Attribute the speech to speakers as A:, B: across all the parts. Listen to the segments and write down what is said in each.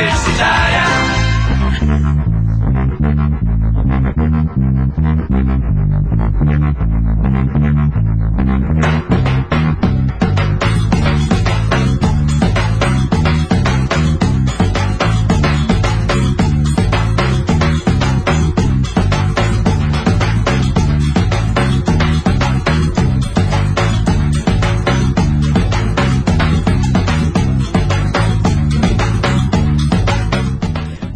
A: universitária.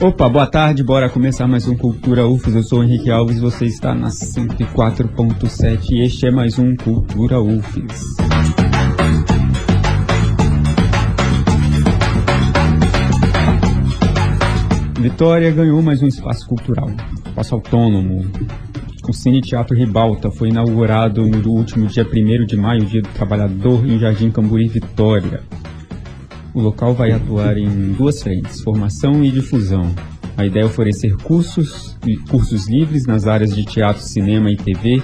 B: Opa, boa tarde, bora começar mais um Cultura UFES. Eu sou o Henrique Alves, você está na 104.7 e este é mais um Cultura UFES. Vitória ganhou mais um espaço cultural, espaço autônomo. O Cine Teatro Ribalta foi inaugurado no último dia 1 de maio, dia do trabalhador, em Jardim Camburi, Vitória. O local vai atuar em duas frentes, formação e difusão. A ideia é oferecer cursos, cursos livres nas áreas de teatro, cinema e TV,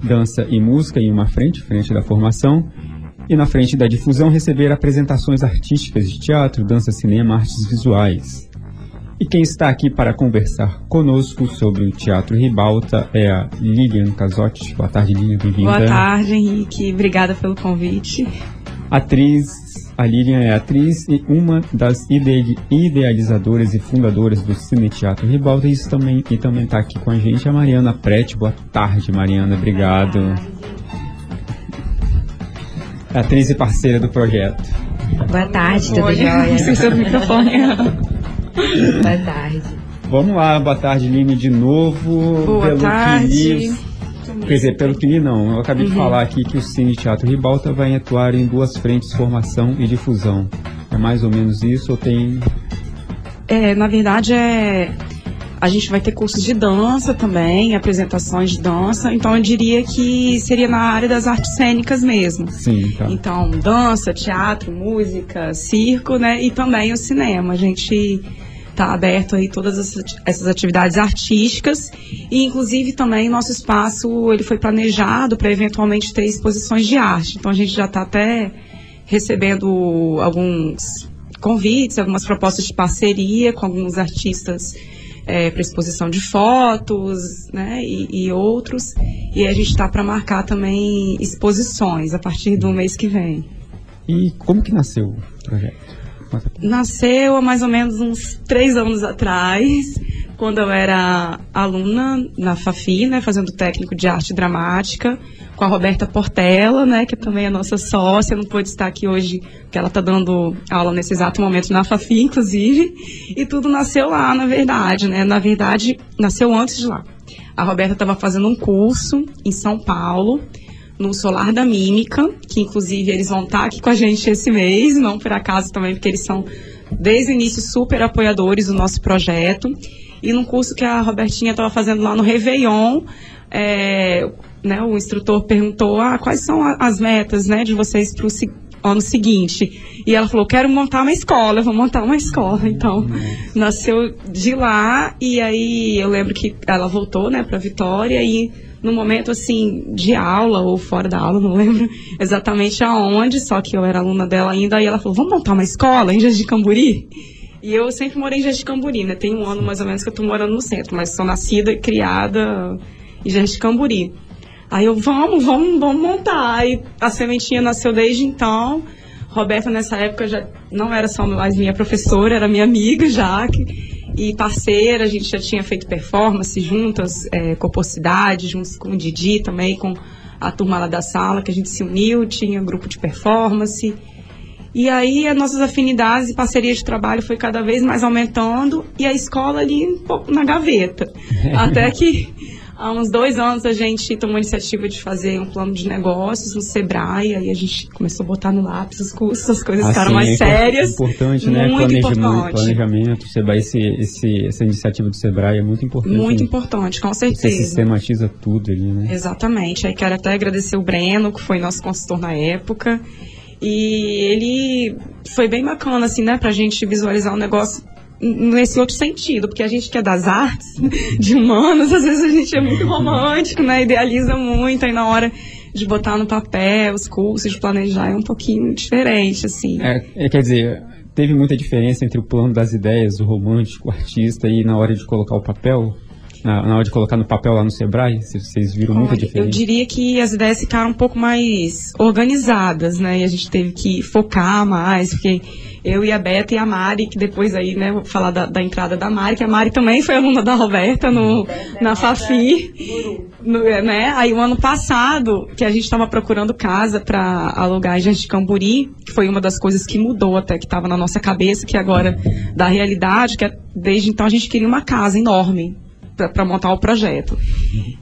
B: dança e música em uma frente, frente da formação, e na frente da difusão receber apresentações artísticas de teatro, dança, cinema, artes visuais. E quem está aqui para conversar conosco sobre o Teatro Ribalta é a Lilian Casotti. Boa tarde, Lilian, bem-vinda.
C: Boa tarde, Henrique. Obrigada pelo convite.
B: Atriz a Lilian é atriz e uma das ide idealizadoras e fundadoras do Cine Teatro Ribalta e também e também está aqui com a gente a Mariana Prete. Boa tarde, Mariana. Obrigado. Atriz e parceira do projeto.
D: Boa tarde, tudo jóia?
C: Seu microfone.
D: Boa tarde.
B: Vamos lá, boa tarde, Lime, de novo.
C: Boa
B: Pelo
C: tarde.
B: Quer dizer, pelo que li, não. Eu acabei
C: Uhum.
B: de falar aqui que o Cine Teatro Ribalta vai atuar em duas frentes, formação e difusão. É mais ou menos isso ou tem...
C: É, na verdade, é. A gente vai ter cursos de dança também, apresentações de dança. Então, eu diria que seria na área das artes cênicas mesmo.
B: Sim, tá.
C: Então, dança, teatro, música, circo, né? E também o cinema. A gente está aberto aí todas essas- atividades artísticas e inclusive também nosso espaço ele foi planejado para eventualmente ter exposições de arte. Então a gente já está até recebendo alguns convites, algumas propostas de parceria com alguns artistas para exposição de fotos, né, e, e outros. E a gente está para marcar também exposições a partir do mês que vem.
B: E como que nasceu o projeto?
C: Nasceu há mais ou menos uns três anos atrás, quando eu era aluna na Fafi, né, fazendo técnico de arte dramática, com a Roberta Portela, né, que também é nossa sócia, não pôde estar aqui hoje, porque ela está dando aula nesse exato momento na Fafi, inclusive, e tudo nasceu lá, na verdade, né, na verdade, nasceu antes de lá. A Roberta estava fazendo um curso em São Paulo, no Solar da Mímica, que inclusive eles vão estar aqui com a gente esse mês, não por acaso também, porque eles são desde o início super apoiadores do nosso projeto. E num curso que a Robertinha estava fazendo lá no Réveillon, é, né, o instrutor perguntou ah, quais são as metas né, de vocês para o ano seguinte. E ela falou, quero montar uma escola, vou montar uma escola. Então, nasceu de lá e aí eu lembro que ela voltou né, para Vitória e no momento assim de aula ou fora da aula, não lembro exatamente aonde, só que eu era aluna dela ainda, aí ela falou, vamos montar uma escola em Jardim Camburi? E eu sempre morei em Jardim Camburi, né? Tem um ano mais ou menos que eu tô morando no centro, mas sou nascida e criada em Jardim Camburi. Aí eu, vamos, vamos, vamos montar. Aí a sementinha nasceu desde então. Roberta, nessa época, já não era só mais minha professora, era minha amiga já. que- E parceira, a gente já tinha feito performance juntas, é, corposidade, juntos com o Didi também, com a turma lá da sala, que a gente se uniu, tinha grupo de performance. E aí as nossas afinidades e parcerias de trabalho foi cada vez mais aumentando e a escola ali um pouco na gaveta. Até que há uns dois anos a gente tomou a iniciativa de fazer um plano de negócios no Sebrae, aí a gente começou a botar no lápis os cursos, as coisas ficaram
B: Assim,
C: mais
B: é
C: sérias.
B: Importante, né?
C: Muito
B: planejamento,
C: importante.
B: planejamento. O Sebrae, esse, esse, essa iniciativa do Sebrae é muito importante.
C: Muito
B: né?
C: importante, com
B: Você
C: certeza.
B: sistematiza tudo ali, né?
C: Exatamente. Aí quero até agradecer o Breno, que foi nosso consultor na época. E ele foi bem bacana, assim, né, pra gente visualizar o negócio nesse outro sentido, porque a gente que é das artes, de humanos, às vezes a gente é muito romântico, né, idealiza muito, aí na hora de botar no papel os cursos, de planejar, é um pouquinho diferente, assim.
B: É, é, quer dizer, teve muita diferença entre o plano das ideias, o romântico, o artista, e na hora de colocar o papel? Na, na hora de colocar no papel lá no Sebrae? Se vocês viram muita
C: Olha,
B: diferença?
C: Eu diria que as ideias ficaram um pouco mais organizadas, né? E a gente teve que focar mais, porque eu e a Beta e a Mari, que depois aí, né, vou falar da, da entrada da Mari, que a Mari também foi aluna da Roberta no, na Fafi. No, né? Aí o ano passado, que a gente estava procurando casa para alugar em Jardim de Camburi, que foi uma das coisas que mudou até, que estava na nossa cabeça, que agora da realidade, que é, desde então a gente queria uma casa enorme para montar o projeto.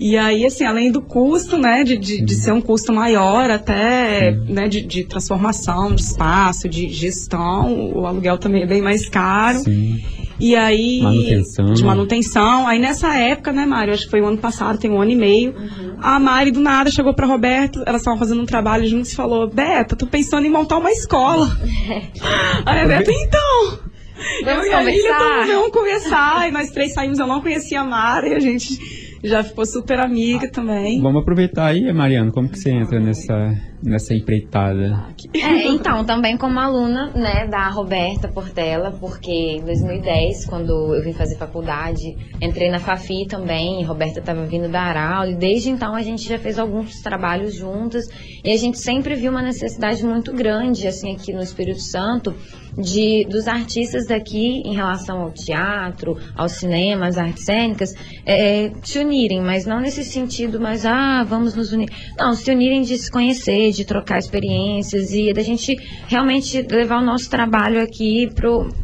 C: E aí, assim, além do custo, né, de, de, de ser um custo maior, até, né, de, de transformação de espaço, de gestão, o aluguel também é bem mais caro.
B: Sim.
C: E aí.
B: Manutenção.
C: De manutenção. Aí nessa época, né, Mário? Acho que foi o ano passado, tem um ano e meio. A Mari do nada chegou pra Roberto, elas estavam fazendo um trabalho juntos e falou: Beta, tô pensando em montar uma escola. aí a Beta, então.
D: Vamos
C: eu e a Lília
D: conversar.
C: conversar. E nós três saímos, eu não conhecia a Mari, a gente já ficou super amiga também.
B: Vamos aproveitar aí, Mariana, como que você entra nessa, nessa empreitada?
D: É, então, também como aluna, né, da Roberta Portela, porque em 2010, quando eu vim fazer faculdade, entrei na Fafi também, Roberta estava vindo dar aula, e desde então a gente já fez alguns trabalhos juntas, e a gente sempre viu uma necessidade muito grande, assim, aqui no Espírito Santo, de dos artistas daqui em relação ao teatro, ao cinema, às artes cênicas, é, se unirem, mas não nesse sentido, mas ah, vamos nos unir. Não, se unirem de se conhecer, de trocar experiências e da gente realmente levar o nosso trabalho aqui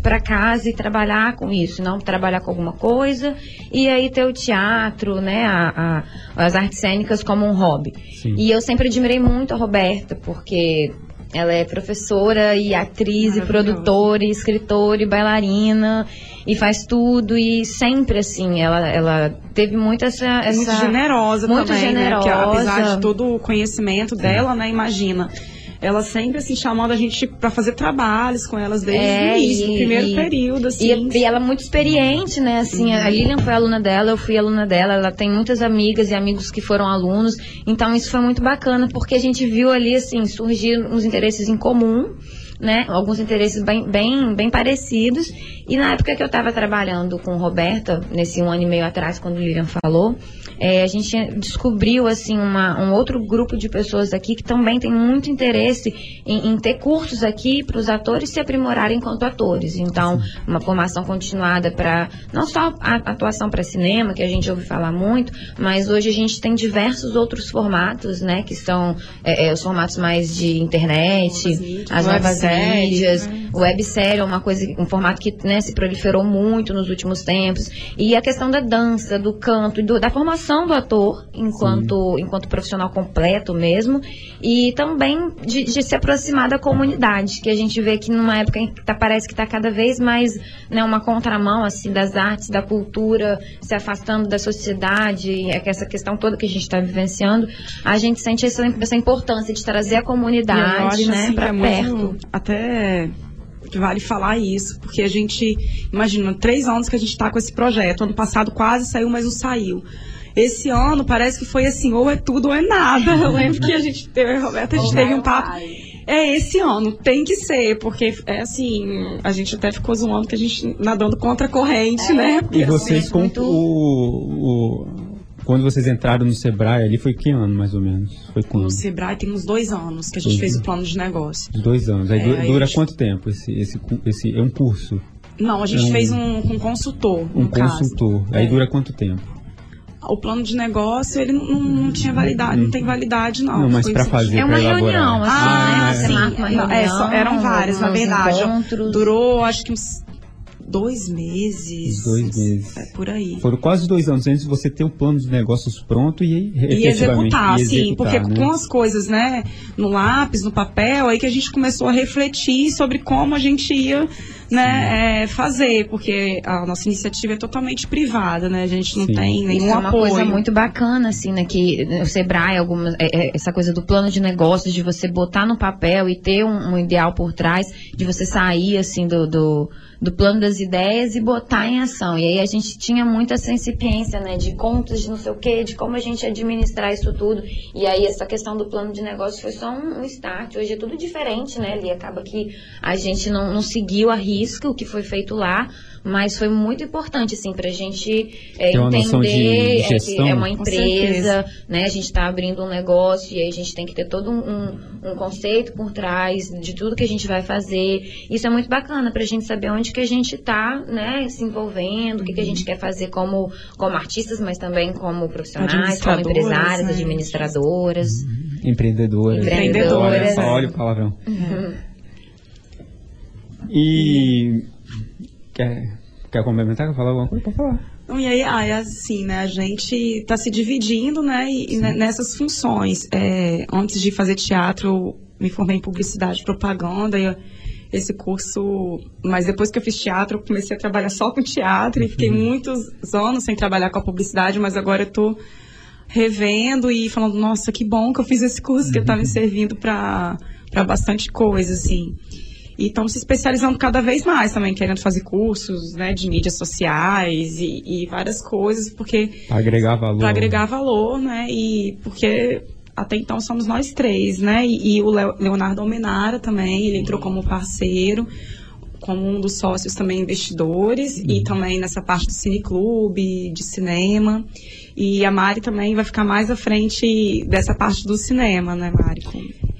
D: para casa e trabalhar com isso, não trabalhar com alguma coisa e aí ter o teatro, né, a- a- as artes cênicas como um hobby.
B: Sim.
D: E eu sempre admirei muito a Roberta, porque ela é professora e atriz e produtora e escritora e bailarina e faz tudo e sempre assim, ela, ela teve muito essa... essa
C: muito generosa
D: muito
C: também, né? Porque
D: generosa.
C: apesar de todo o conhecimento dela, né? Imagina. Ela sempre, assim, chamando a gente pra fazer trabalhos com elas desde
D: É,
C: o início,
D: e-
C: primeiro
D: e-
C: período, assim.
D: E, e ela é muito experiente, né? Assim, a Lilian foi aluna dela, eu fui aluna dela. Ela tem muitas amigas e amigos que foram alunos. Então isso foi muito bacana, porque a gente viu ali, assim, surgir uns interesses em comum. Né? Alguns interesses bem, bem, bem parecidos. E na época que eu estava trabalhando com Roberta, nesse um ano e meio atrás, quando o Lilian falou, é, a gente descobriu assim uma, um outro grupo de pessoas aqui que também tem muito interesse em, em ter cursos aqui para os atores se aprimorarem enquanto atores. Então, uma formação continuada para não só a atuação para cinema, que a gente ouve falar muito, mas hoje a gente tem diversos outros formatos, né, que são é, é, os formatos mais de internet, as novas
C: websérie,
D: mídias,
C: né?
D: websérie é uma coisa, um formato que né, se proliferou muito nos últimos tempos. E a questão da dança, do canto, e do- da formação do ator enquanto, enquanto profissional completo mesmo. E também de, de se aproximar da comunidade, que a gente vê que numa época em que tá- parece que está cada vez mais né, uma contramão assim das artes, da cultura, se afastando da sociedade, é que essa questão toda que a gente está vivenciando, a gente sente essa, essa importância de trazer a comunidade né,
C: assim,
D: para
C: é
D: perto.
C: muito- até vale falar isso, porque a gente, imagina, três anos que a gente está com esse projeto. Ano passado quase saiu, mas não saiu. Esse ano parece que foi assim, ou é tudo ou é nada. Eu lembro que a gente teve, Roberta, a gente teve um papo. É esse ano, tem que ser, porque é assim, a gente até ficou zoando que a gente nadando contra a corrente, né? Porque,
B: E vocês,
C: assim,
B: com
D: muito-
B: o, o- Quando vocês entraram no Sebrae ali, foi que ano, mais ou menos? Foi quando?
C: no Sebrae tem uns dois anos que a gente
B: Dois
C: fez o
B: anos.
C: plano de negócio.
B: Dois anos. Aí
C: É,
B: du-
C: aí
B: dura
C: a gente-
B: quanto tempo esse, esse, esse. É um curso,
C: Não, a gente
B: Um-
C: fez um com consultor,
B: um
C: no caso.
B: consultor. Aí
C: É.
B: dura quanto tempo?
C: O plano de negócio, ele não, não tinha validade, não tem validade, não.
B: Não, mas
C: assim,
B: fazer,
D: É uma reunião, assim,
C: Ah,
D: né? Você
C: sim.
D: marca uma
C: Não, é, só-
D: reunião,
C: eram vários, na verdade.
D: encontros.
C: Durou, acho que uns dois meses.
B: Dois meses.
C: É, por aí.
B: Foram quase dois anos antes de você ter o plano de negócios pronto e,
C: E executar,
B: e
C: sim,
B: executar,
C: porque
B: né?
C: com as coisas, né, no lápis, no papel, aí que a gente começou a refletir sobre como a gente ia né, é, fazer, porque a nossa iniciativa é totalmente privada, né? A gente não
B: Sim.
C: tem nenhum
D: Isso é uma
C: apoio.
D: coisa muito bacana, assim, né? Que o Sebrae, algumas, é, é, essa coisa do plano de negócios, de você botar no papel e ter um, um ideal por trás, de você sair, assim, do, do, do plano das ideias e botar em ação. E aí a gente tinha muita essa incipiência, né? De contas, de não sei o quê, de como a gente administrar isso tudo. E aí essa questão do plano de negócios foi só um, um start. Hoje é tudo diferente, né? Ali acaba que a gente não, não seguiu a risca o que foi feito lá, mas foi muito importante, assim, pra gente é, entender é, que
B: gestão.
D: é uma empresa, né? A gente está abrindo um negócio e aí a gente tem que ter todo um, um- conceito por trás de tudo que a gente vai fazer. Isso é muito bacana pra gente saber onde que a gente está, né, se envolvendo, o que, que a gente quer fazer como, como artistas, mas também como profissionais, como empresárias,
C: né?
D: administradoras.
B: Empreendedora.
D: Empreendedoras.
B: Olha, só olha o palavrão. E. Quer, quer complementar? Quer falar alguma coisa? Pode falar.
C: Então, e aí, é assim, né? A gente está se dividindo, né? E, ne- nessas funções. É, antes de fazer teatro, me formei em publicidade e propaganda. E eu- esse curso, mas depois que eu fiz teatro, eu comecei a trabalhar só com teatro e fiquei muitos anos sem trabalhar com a publicidade, mas agora eu tô revendo e falando, nossa, que bom que eu fiz esse curso, que tá me servindo para bastante coisa, assim. E estamos se especializando cada vez mais também, querendo fazer cursos, né, de mídias sociais e, e várias coisas, porque
B: Pra agregar valor.
C: para agregar valor, né, e porque até então somos nós três, né, e, e o Leo- Leonardo Almenara também, ele entrou como parceiro, como um dos sócios também investidores e também nessa parte do cineclube, de cinema. E a Mari também vai ficar mais à frente dessa parte do cinema, né, Mari?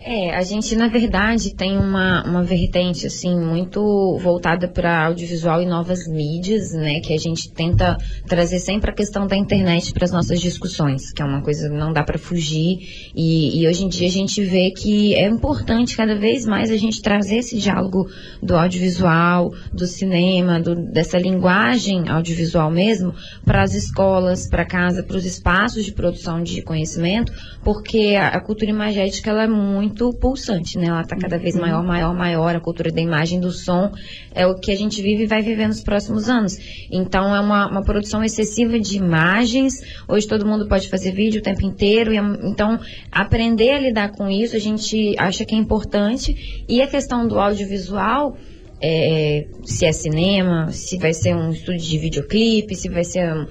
D: É, a gente, na verdade, tem uma, uma vertente, assim, muito voltada para audiovisual e novas mídias, né? Que a gente tenta trazer sempre a questão da internet para as nossas discussões, que é uma coisa que não dá para fugir. E, e hoje em dia a gente vê que é importante cada vez mais a gente trazer esse diálogo do audiovisual, do cinema, do- dessa linguagem audiovisual mesmo, para as escolas, para casa, para os espaços de produção de conhecimento, porque a, a cultura imagética ela é muito pulsante, né? Ela está cada vez maior, maior, maior. A cultura da imagem, do som, é o que a gente vive e vai viver nos próximos anos. Então é uma, uma produção excessiva de imagens. Hoje todo mundo pode fazer vídeo o tempo inteiro. E, é- então aprender a lidar com isso a gente acha que é importante. E a questão do audiovisual é, se é cinema, se vai ser um estúdio de videoclipe, se vai ser um,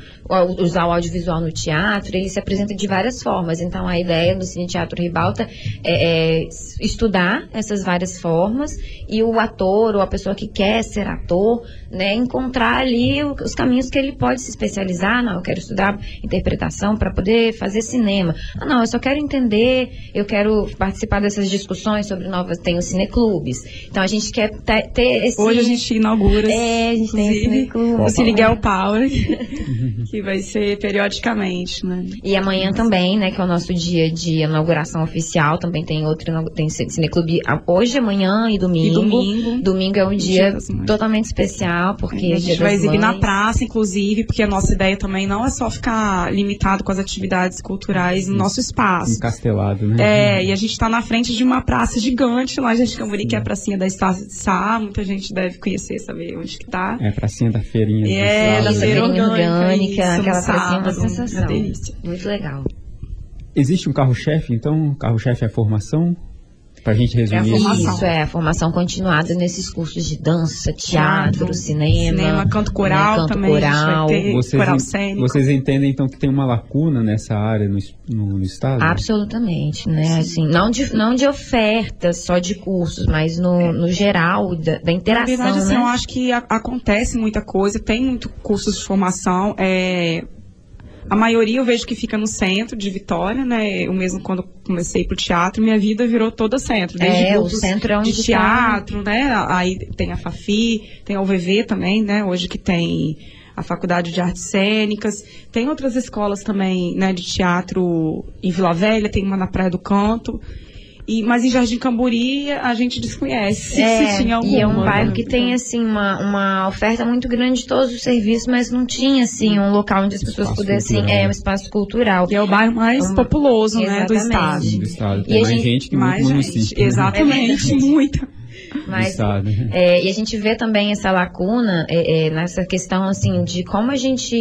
D: usar o audiovisual no teatro, ele se apresenta de várias formas. Então a ideia do Cine Teatro Ribalta é, é estudar essas várias formas e o ator ou a pessoa que quer ser ator, né, encontrar ali os caminhos que ele pode se especializar. Não, eu quero estudar interpretação para poder fazer cinema. Ah, não, eu só quero entender, eu quero participar dessas discussões sobre novas, tem os cineclubes. Então a gente quer te- ter esse
C: Hoje a gente inaugura
D: é, a gente tem o cineclube.
C: o Cine Girl Power, que vai ser periodicamente, né?
D: E amanhã também, né, que é o nosso dia de inauguração oficial, também tem outro, tem ci- cineclube a- hoje, amanhã e domingo.
C: E domingo.
D: Domingo é um dia
C: Dia
D: totalmente especial, porque é
C: a
D: dia
C: gente vai exibir na
D: mães.
C: praça, inclusive, porque a nossa ideia também não é só ficar limitado com as atividades culturais no nosso espaço.
B: Encastelado, né?
C: É, e a gente está na frente de uma praça gigante lá em Camburi, que é a pracinha da Estácio de Sá. Muita gente deve conhecer, saber onde que tá.
B: É, pracinha da feirinha.
C: É, da
D: Isso,
C: feira orgânica,
D: aquela
C: sábado,
D: sensação.
C: uma delícia.
D: Muito legal.
B: Existe um carro-chefe, então? Carro-chefe é a formação? Pra gente resumir.
C: É a formação.
D: Isso é a formação continuada nesses cursos de dança, teatro,
C: Teatro,
D: cinema,
C: cinema, canto coral
D: né, canto
C: também,
D: coral.
B: Vocês,
C: Coral cênico.
B: vocês entendem, então, que tem uma lacuna nessa área no, no- no estado?
D: Absolutamente, né? Assim, não de, não de oferta só de cursos, mas no, no geral da, da
C: Na
D: interação,
C: verdade, assim,
D: né?
C: eu acho que a- acontece muita coisa, tem muito cursos de formação. é, a maioria eu vejo que fica no centro de Vitória, né? Eu mesmo quando comecei pro teatro, minha vida virou toda centro. Desde
D: É, o centro é onde
C: de
D: tá-
C: teatro, né? Aí tem a Fafi, tem a UVV também, né? Hoje que tem a Faculdade de Artes Cênicas. Tem outras escolas também, né, de teatro em Vila Velha, tem uma na Praia do Canto. E, mas em Jardim Camburi a gente desconhece
D: É,
C: se tinha alguma.
D: e é um bairro
C: né?
D: que tem assim uma, uma oferta muito grande de todos os serviços, mas não tinha assim um local onde as pessoas
B: Espaço
D: pudessem
B: cultural.
D: é um espaço cultural.
C: E é o bairro mais
D: Um-
C: populoso, né, do estado.
B: Do estado.
D: E
B: Tem
D: a
B: mais
D: gente-
B: gente que
C: Mais
B: muito
C: gente,
B: município. né?
C: exatamente, muita.
D: Mas, é, e a gente vê também essa lacuna é, é, nessa questão assim de como a gente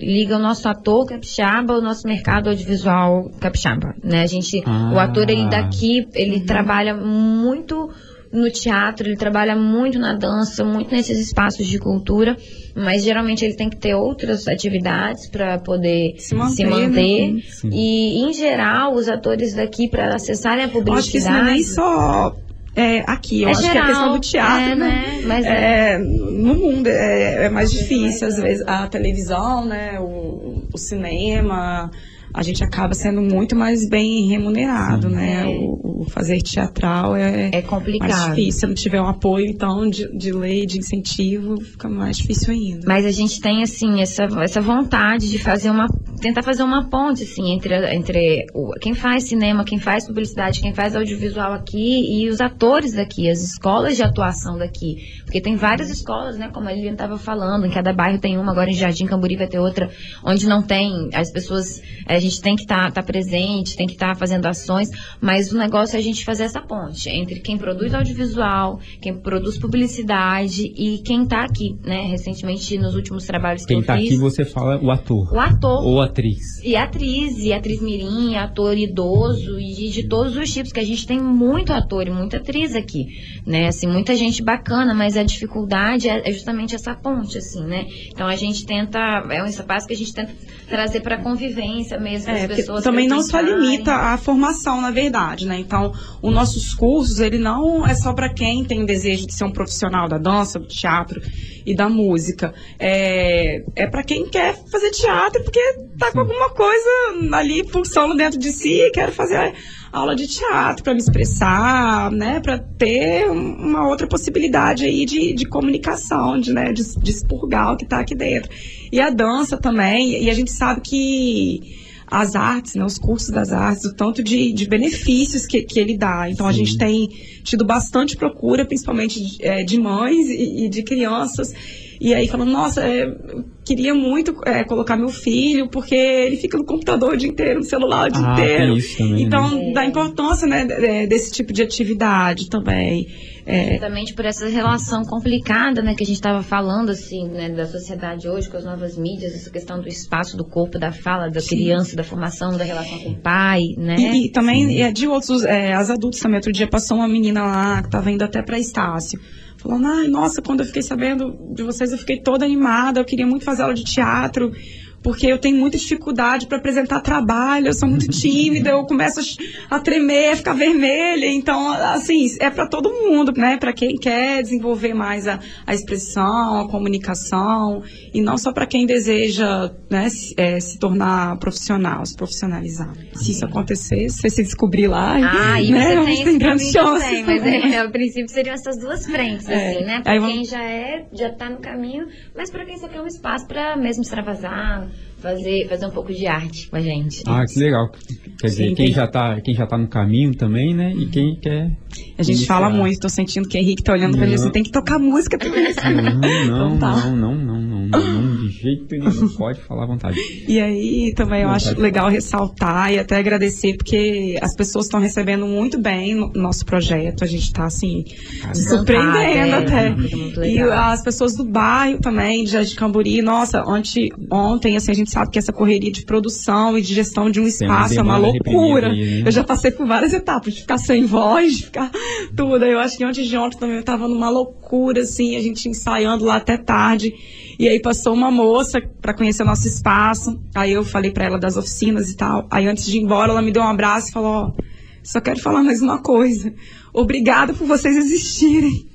D: liga o nosso ator capixaba ao nosso mercado audiovisual capixaba, né? A gente, ah. o ator ele daqui, ele uhum. trabalha muito no teatro, ele trabalha muito na dança, muito nesses espaços de cultura, mas geralmente ele tem que ter outras atividades para poder se manter. Se manter. Né? E, em geral, os atores daqui, para acessarem a publicidade. Acho que isso não é
C: nem só é, aqui. Eu é acho geral, que a questão do teatro, é, né? Mas é, é, no mundo é, é mais difícil, às vezes, a televisão, né? O, o cinema a gente acaba sendo muito mais bem remunerado, Sim. né? O, o, fazer teatral é,
D: é complicado.
C: mais difícil. Se não tiver um apoio, então, de, de lei, de incentivo, fica mais difícil ainda.
D: Mas a gente tem, assim, essa, essa vontade de fazer uma. tentar fazer uma ponte, assim, entre, entre o, quem faz cinema, quem faz publicidade, quem faz audiovisual aqui e os atores daqui, as escolas de atuação daqui. Porque tem várias escolas, né? Como a Lilian estava falando, em cada bairro tem uma, agora em Jardim Camburi vai ter outra, onde não tem, as pessoas. É, gente tem que estar tá, tá presente, tem que estar tá fazendo ações, mas o negócio é a gente fazer essa ponte entre quem produz audiovisual, quem produz publicidade e quem está aqui, né? Recentemente, nos últimos trabalhos que
B: quem
D: eu
B: tá
D: fiz.
B: Quem está aqui, você fala o ator.
D: O ator.
B: Ou atriz.
D: E atriz, e atriz mirim, ator idoso, e de todos os tipos, que a gente tem muito ator e muita atriz aqui, né? Assim, muita gente bacana, mas a dificuldade é, é justamente essa ponte, assim, né? Então a gente tenta, é um espaço que a gente tenta trazer para convivência mesmo é, pessoas.
C: Também não só limita a formação, na verdade, né? Então, os nossos cursos, ele não é só para quem tem desejo de ser um profissional da dança, do teatro e da música. É, é para quem quer fazer teatro porque tá com alguma coisa ali pulsando dentro de si e quer fazer aula de teatro para me expressar, né, para ter uma outra possibilidade aí de, de comunicação, de, né, de, de expurgar o que está aqui dentro. E a dança também, e a gente sabe que as artes, né, os cursos das artes, o tanto de, de benefícios que, que ele dá. Então, Sim. a gente tem tido bastante procura, principalmente de, é, de mães e, e de crianças. E aí falando, nossa, é, queria muito é, colocar meu filho, porque ele fica no computador o dia inteiro, no celular o dia ah, inteiro. Também, então, né? da importância né, desse tipo de atividade também.
D: É... Justamente por essa relação complicada, né, que a gente estava falando, assim, né, da sociedade hoje, com as novas mídias, essa questão do espaço, do corpo, da fala, da Sim. criança, da formação, da relação com o pai, né?
C: E, e também é, de outros, é, as adultos também. Outro dia passou uma menina lá, que estava indo até para Estácio falando, ai, nossa, quando eu fiquei sabendo de vocês, eu fiquei toda animada, eu queria muito fazer aula de teatro porque eu tenho muita dificuldade para apresentar trabalho, eu sou muito tímida, eu começo a tremer, a ficar vermelha. Então, assim, é para todo mundo, né? Para quem quer desenvolver mais a, a expressão, a comunicação, e não só para quem deseja né, se, é, se, tornar profissional, se profissionalizar. Se isso acontecer, se você descobrir lá,
D: ah, e né, você tem, grande chance. Também, mas é, a princípio seriam essas duas frentes, é. assim, né? Para quem já é, já está no caminho, mas para quem só quer um espaço para mesmo extravasar, fazer, fazer um pouco de arte com a gente.
B: Ah, que legal. Quer dizer, Sim, quem, tem... já tá, quem já tá no caminho também, né? E quem quer.
C: A gente iniciar. fala muito, tô sentindo que o Henrique tá olhando pra gente, você tem que tocar música
B: também. Não, não, então, tá. não, não, não, não, não, não, de jeito nenhum, pode falar à vontade.
C: E aí também eu acho legal ressaltar e até agradecer, porque as pessoas estão recebendo muito bem o nosso projeto, a gente tá assim, ah, surpreendendo até. É, e as pessoas do bairro também, de Jardim Camburi, nossa, ontem, ontem, assim, a gente sabe que essa correria de produção e de gestão de um espaço é uma loucura. Aí, né? Eu já passei por várias etapas, de ficar sem voz, de ficar tudo. Eu acho que antes de ontem também eu tava numa loucura, assim, a gente ensaiando lá até tarde. E aí passou uma moça para conhecer o nosso espaço. Aí eu falei para ela das oficinas e tal. Aí antes de ir embora, ela me deu um abraço e falou: Ó, só quero falar mais uma coisa. Obrigada por vocês existirem.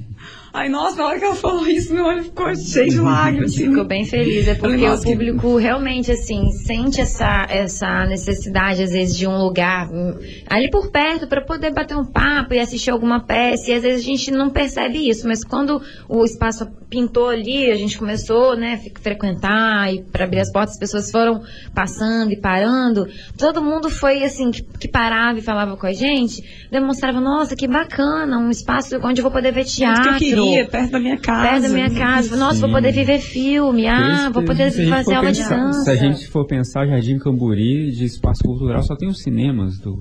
C: Ai, nossa, na hora que ela falou isso, meu olho ficou cheio de lágrimas. Assim.
D: Ficou bem feliz, é porque o público que... realmente, assim, sente essa, essa necessidade, às vezes, de um lugar hum, ali por perto para poder bater um papo e assistir alguma peça. E às vezes a gente não percebe isso, mas quando o espaço pintou ali, a gente começou, né, a frequentar e para abrir as portas, as pessoas foram passando e parando. Todo mundo foi, assim, que, que parava e falava com a gente, demonstrava, nossa, que bacana, um espaço onde eu vou poder ver teatro
C: Perto da minha casa.
D: Perto da minha casa. Nossa, Sim. vou poder viver filme. Ah, vou poder fazer aula
B: pensar,
D: de dança.
B: Se a gente for pensar Jardim Camburi de espaço cultural, só tem os cinemas do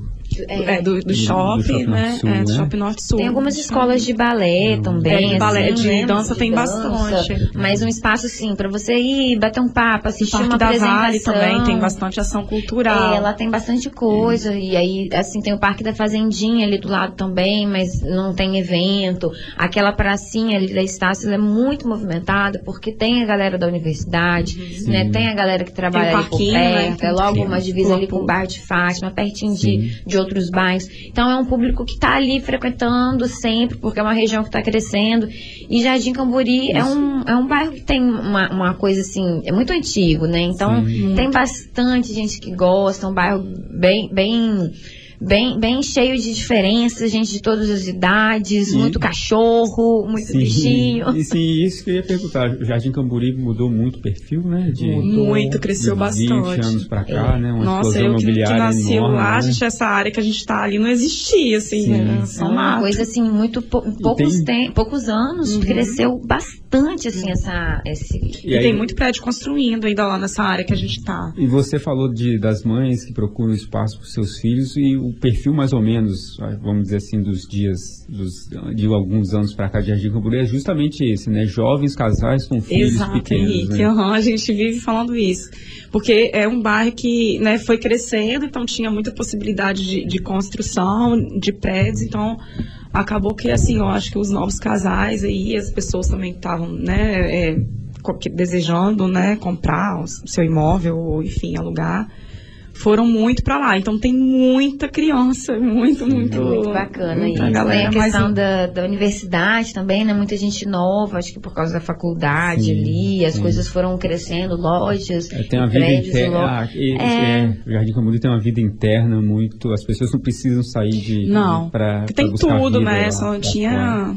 C: é, do, do, shopping, do shopping né? Sul, é, do né? shopping norte sul.
D: Tem algumas escolas de balé também. É,
C: de balé, assim, de né? dança de tem dança, bastante.
D: Mas um espaço assim para você ir bater um papo, assistir uma da apresentação. Vale
C: também tem bastante ação cultural.
D: É, lá tem bastante coisa e aí assim tem o Parque da Fazendinha ali do lado também, mas não tem evento. Aquela pracinha ali da Estácio é muito movimentada porque tem a galera da universidade, uhum. né? Tem a galera que trabalha ali por né? perto, né? é logo uma divisa ali com o Bar de Fátima, pertinho de, de outros bairros. Então é um público que está ali frequentando sempre, porque é uma região que está crescendo. E Jardim Camburi é um, é um bairro que tem uma, uma coisa assim, é muito antigo, né? Então Sim. tem bastante gente que gosta, um bairro bem, bem bem, bem cheio de diferenças, gente de todas as idades, e... muito cachorro, muito sim, bichinho.
B: E sim, isso que eu ia perguntar. O Jardim Camburi mudou muito o perfil, né?
C: De, muito, cresceu
B: de
C: bastante.
B: 20 anos pra cá,
C: é.
B: né? Uma
C: Nossa, eu que, que nasci enorme, lá, né? gente, essa área que a gente tá ali não existia, assim, sim, né?
D: Só uma coisa assim, muito poucos, tem... poucos anos, uhum. cresceu bastante, assim, essa. Esse...
C: E, e aí... tem muito prédio construindo ainda lá nessa área que a gente tá.
B: E você falou de, das mães que procuram espaço para seus filhos e o perfil mais ou menos, vamos dizer assim, dos dias, dos, de alguns anos para cá de Jardim Camboriú é justamente esse, né? Jovens casais com filhos
C: Exato,
B: pequenos.
C: Henrique.
B: Né?
C: Uhum, a gente vive falando isso. Porque é um bairro que né, foi crescendo, então tinha muita possibilidade de, de construção, de prédios, então acabou que, assim, eu acho que os novos casais aí, as pessoas também estavam, né, é, desejando, né, comprar o seu imóvel ou, enfim, alugar foram muito para lá. Então tem muita criança, muito, muito. É
D: muito bacana muita isso. Galera, tem a questão da, da universidade também, né? Muita gente nova, acho que por causa da faculdade sim, ali, as sim. coisas foram crescendo, lojas, é,
B: tem uma vida interna. Ah, é... é, o Jardim Camboriú tem uma vida interna muito. As pessoas não precisam sair de.
C: Não. Pra, tem pra tudo, né? Só tinha.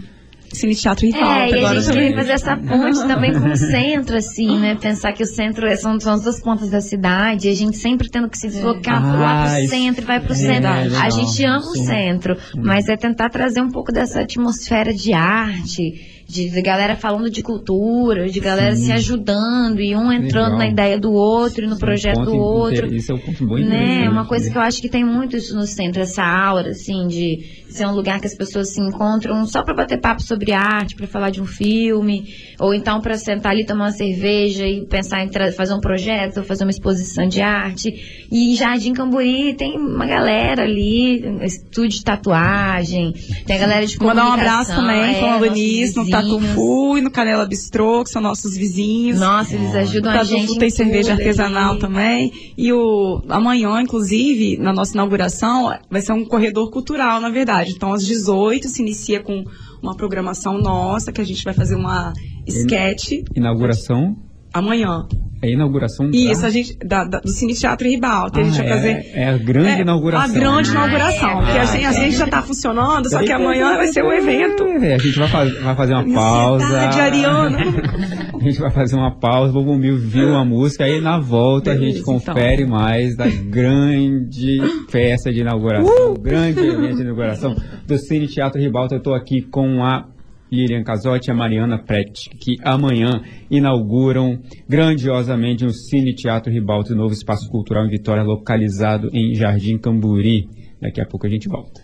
C: Cine Teatro e
D: É, e a gente também. fazer essa ponte também com o centro, assim, né? Pensar que o centro é, são, são as duas pontas da cidade, e a gente sempre tendo que se deslocar ah, lá pro centro, vai pro é, centro. É, a gente ama Sim. o centro, mas é tentar trazer um pouco dessa atmosfera de arte de, de, galera falando de cultura, de galera Sim. se ajudando e um entrando Legal. na ideia do outro e no Sim, projeto do outro.
B: Isso é um ponto bom
D: né? Uma coisa que eu acho que tem muito isso no centro, essa aura, assim, de ser um lugar que as pessoas se encontram só para bater papo sobre arte, para falar de um filme, ou então para sentar ali, tomar uma cerveja e pensar em fazer um projeto, ou fazer uma exposição de arte. E Jardim Camburi tem uma galera ali, estúdio de tatuagem, tem a galera de comunicação.
C: Mandar um abraço também, é, falando nisso, no Tatu Fu e no Canela Bistrô, que são nossos vizinhos.
D: Nossa, eles ajudam a gente.
C: tem cerveja artesanal ali. também. E o amanhã, inclusive, na nossa inauguração, vai ser um corredor cultural, na verdade. Então, às 18 se inicia com uma programação nossa, que a gente vai fazer uma sketch.
B: Inauguração?
C: Amanhã.
B: É a inauguração
C: Isso, a gente, da, da, do Cine Teatro Ribalta. Ah, a gente vai
B: é,
C: fazer.
B: É a grande é, inauguração.
C: A grande inauguração. Ah, porque a, gente, já está funcionando, só que amanhã vai ser o um evento.
B: É, a gente vai, faz, vai fazer uma pausa.
C: Ariana.
B: a gente vai fazer uma pausa, vou ouvir viu a música, aí na volta Beleza, a gente confere então. mais da grande festa de inauguração, uh! grande evento de inauguração do Cine Teatro Ribalta. Eu estou aqui com a Lilian Casotti e a Mariana Prete, que amanhã inauguram grandiosamente um Cine Teatro Ribalto, novo espaço cultural em Vitória, localizado em Jardim Camburi. Daqui a pouco a gente volta.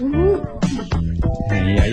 B: Uhum. E aí...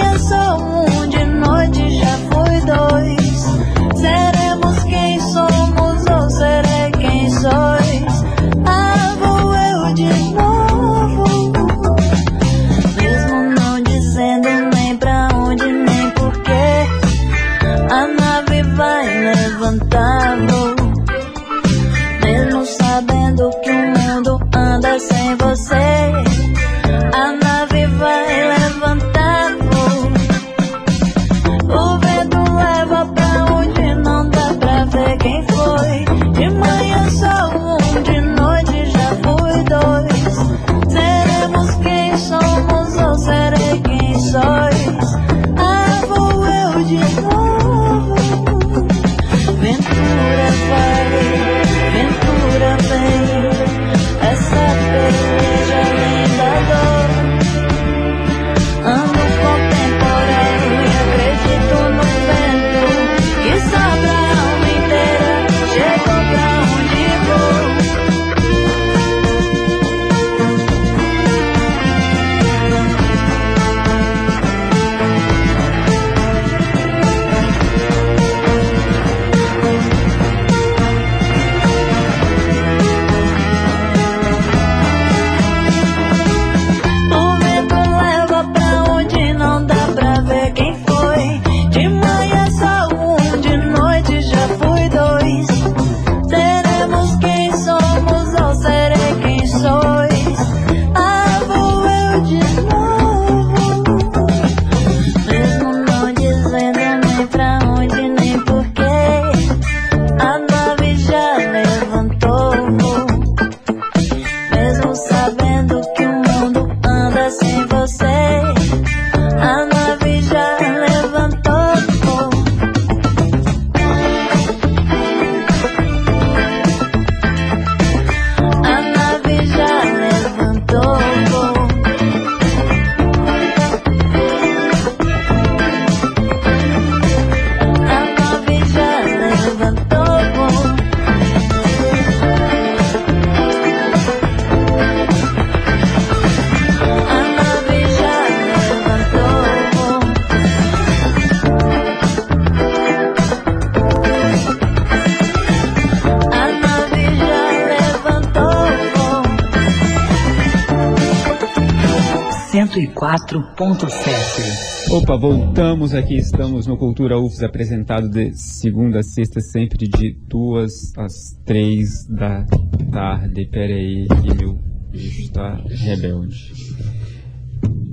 B: voltamos aqui, estamos no Cultura UFS apresentado de segunda a sexta, sempre de duas às três da tarde. Pera aí, que meu está rebelde.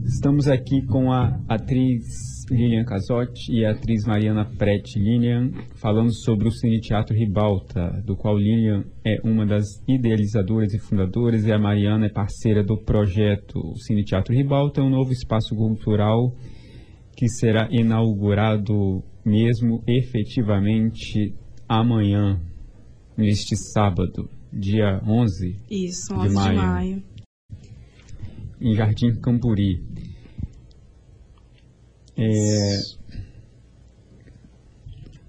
B: Estamos aqui com a atriz Lilian Casotti e a atriz Mariana Prete Lilian falando sobre o Cine Teatro Ribalta, do qual Lilian é uma das idealizadoras e fundadoras e a Mariana é parceira do projeto Cine Teatro Ribalta, é um novo espaço cultural que será inaugurado mesmo efetivamente amanhã, neste sábado, dia 11,
C: Isso,
B: De
C: 11 de
B: maio.
C: maio.
B: em Jardim Campuri. É...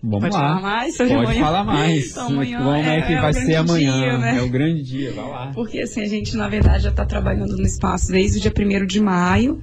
B: Vamos
C: Pode
B: lá.
C: falar mais sobre
B: Pode
C: amanhã?
B: falar mais.
C: Então, amanhã
B: Como é,
C: é-
B: que
C: é
B: vai ser amanhã?
C: dia, né?
B: É o grande dia, vai lá.
C: Porque assim, a gente na verdade já está trabalhando no espaço desde o dia 1 de maio,